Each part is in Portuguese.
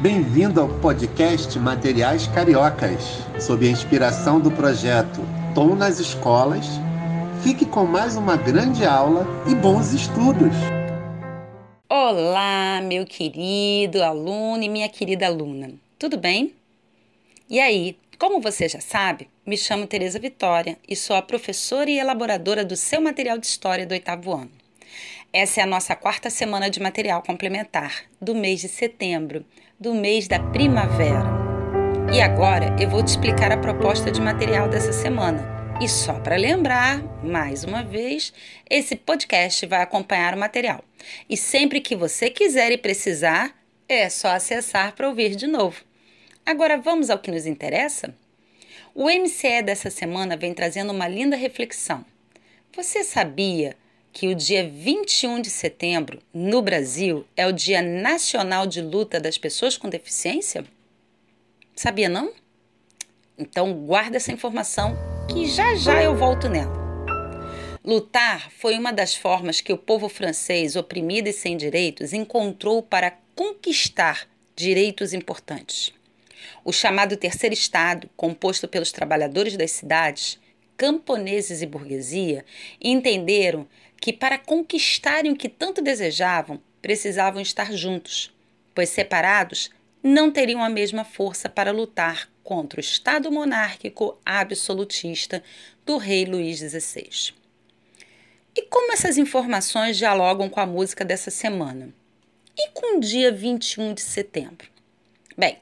Bem-vindo ao podcast Materiais Cariocas, sob a inspiração do projeto Tom nas Escolas. Fique com mais uma grande aula e bons estudos! Olá, meu querido aluno e minha querida aluna, tudo bem? E aí, como você já sabe, me chamo Tereza Vitória e sou a professora e elaboradora do seu material de história do oitavo ano. Essa é a nossa quarta semana de material complementar do mês de setembro, do mês da primavera. E agora eu vou te explicar a proposta de material dessa semana. E só para lembrar, mais uma vez, esse podcast vai acompanhar o material. E sempre que você quiser e precisar, é só acessar para ouvir de novo. Agora vamos ao que nos interessa? O MCE dessa semana vem trazendo uma linda reflexão. Você sabia que o dia 21 de setembro, no Brasil, é o Dia Nacional de Luta das Pessoas com Deficiência? Sabia não? Então guarda essa informação que já já eu volto nela. Lutar foi uma das formas que o povo francês, oprimido e sem direitos, encontrou para conquistar direitos importantes. O chamado Terceiro Estado, composto pelos trabalhadores das cidades, camponeses e burguesia, entenderam que para conquistarem o que tanto desejavam, precisavam estar juntos, pois separados não teriam a mesma força para lutar contra o Estado monárquico absolutista do rei Luís XVI. E como essas informações dialogam com a música dessa semana? E com o dia 21 de setembro? Bem,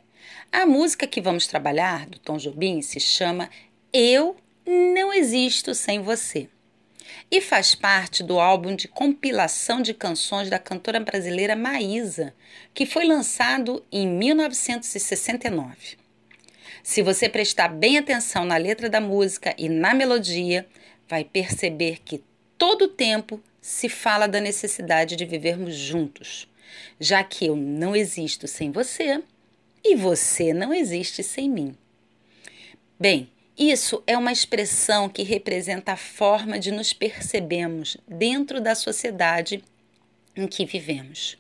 a música que vamos trabalhar, do Tom Jobim, se chama Eu Não Existo Sem Você e faz parte do álbum de compilação de canções da cantora brasileira Maísa, que foi lançado em 1969. Se você prestar bem atenção na letra da música e na melodia, vai perceber que todo o tempo se fala da necessidade de vivermos juntos, já que eu não existo sem você e você não existe sem mim. Bem, isso é uma expressão que representa a forma de nos percebemos dentro da sociedade em que vivemos.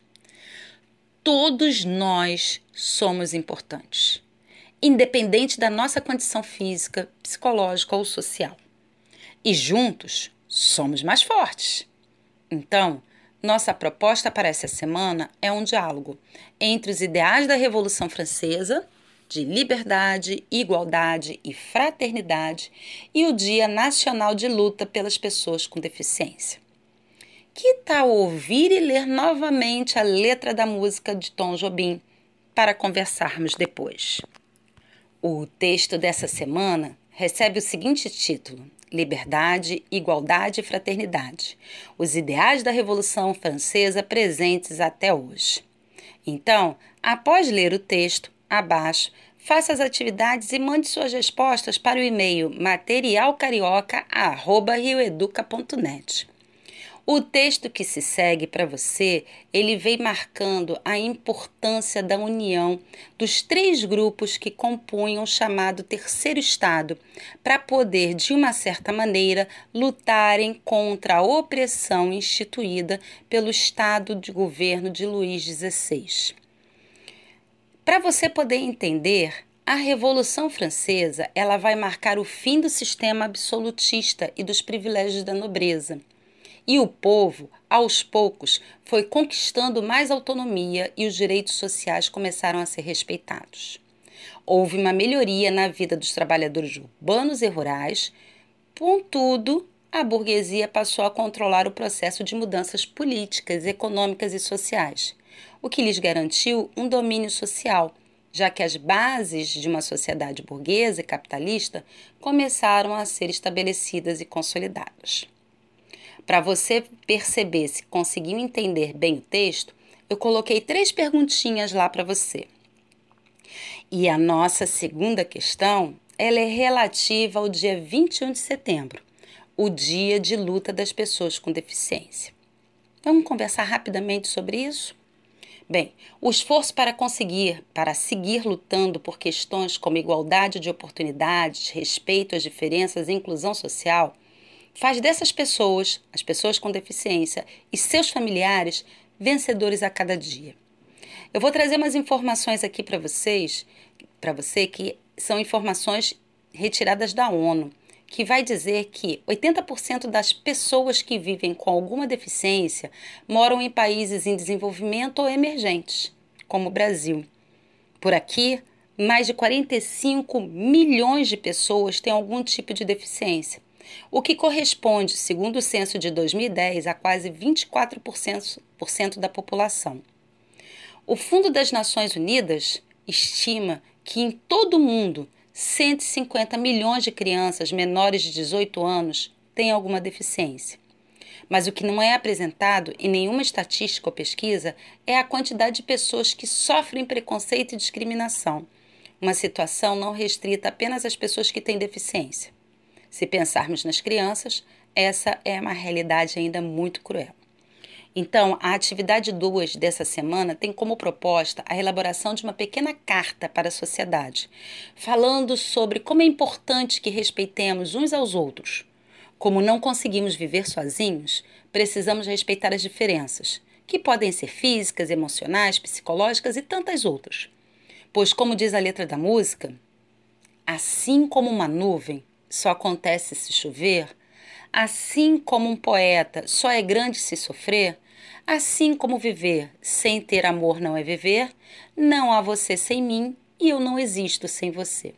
Todos nós somos importantes, independente da nossa condição física, psicológica ou social. E juntos somos mais fortes. Então, nossa proposta para essa semana é um diálogo entre os ideais da Revolução Francesa, de liberdade, igualdade e fraternidade, e o Dia Nacional de Luta pelas Pessoas com Deficiência. Que tal ouvir e ler novamente a letra da música de Tom Jobim para conversarmos depois? O texto dessa semana recebe o seguinte título: liberdade, igualdade e fraternidade, os ideais da Revolução Francesa presentes até hoje. Então, após ler o texto, abaixo, faça as atividades e mande suas respostas para o e-mail materialcarioca@rioeduca.net. O texto que se segue para você, ele vem marcando a importância da união dos três grupos que compunham o chamado terceiro estado, para poder, de uma certa maneira, lutarem contra a opressão instituída pelo estado de governo de Luís XVI. Para você poder entender, a Revolução Francesa, ela vai marcar o fim do sistema absolutista e dos privilégios da nobreza. E o povo, aos poucos, foi conquistando mais autonomia e os direitos sociais começaram a ser respeitados. Houve uma melhoria na vida dos trabalhadores urbanos e rurais, contudo, a burguesia passou a controlar o processo de mudanças políticas, econômicas e sociais, o que lhes garantiu um domínio social, já que as bases de uma sociedade burguesa e capitalista começaram a ser estabelecidas e consolidadas. Para você perceber se conseguiu entender bem o texto, eu coloquei três perguntinhas lá para você. E a nossa segunda questão, ela é relativa ao dia 21 de setembro, o dia de luta das pessoas com deficiência. Vamos conversar rapidamente sobre isso? Bem, o esforço para conseguir, para seguir lutando por questões como igualdade de oportunidades, respeito às diferenças e inclusão social faz dessas pessoas, as pessoas com deficiência e seus familiares, vencedores a cada dia. Eu vou trazer umas informações aqui para vocês, para você que são informações retiradas da ONU, que vai dizer que 80% das pessoas que vivem com alguma deficiência moram em países em desenvolvimento ou emergentes, como o Brasil. Por aqui, mais de 45 milhões de pessoas têm algum tipo de deficiência, o que corresponde, segundo o censo de 2010, a quase 24% da população. O Fundo das Nações Unidas estima que em todo o mundo 150 milhões de crianças menores de 18 anos têm alguma deficiência. Mas o que não é apresentado em nenhuma estatística ou pesquisa é a quantidade de pessoas que sofrem preconceito e discriminação, uma situação não restrita apenas às pessoas que têm deficiência. Se pensarmos nas crianças, essa é uma realidade ainda muito cruel. Então, a atividade 2 dessa semana tem como proposta a elaboração de uma pequena carta para a sociedade, falando sobre como é importante que respeitemos uns aos outros. Como não conseguimos viver sozinhos, precisamos respeitar as diferenças, que podem ser físicas, emocionais, psicológicas e tantas outras. Pois, como diz a letra da música, assim como uma nuvem só acontece se chover, assim como um poeta só é grande se sofrer, Assim como viver sem ter amor não é viver, não há você sem mim e eu não existo sem você.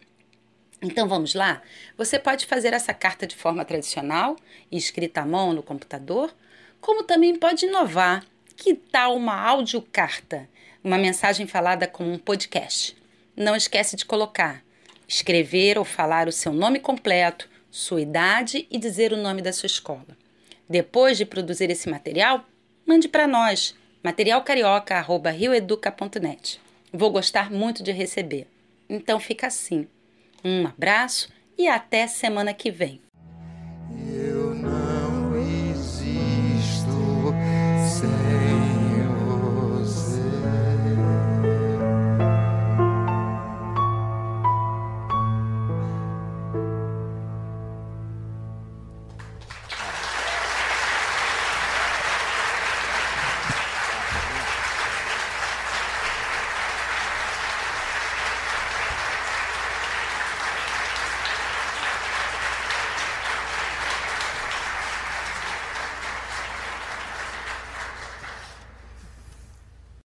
Então vamos lá? Você pode fazer essa carta de forma tradicional, escrita à mão no computador, como também pode inovar. Que tal uma audiocarta? Uma mensagem falada como um podcast. Não esquece de colocar, escrever ou falar o seu nome completo, sua idade e dizer o nome da sua escola. Depois de produzir esse material, mande para nós, materialcarioca.rioeduca.net. Vou gostar muito de receber. Então fica assim. Um abraço e até semana que vem.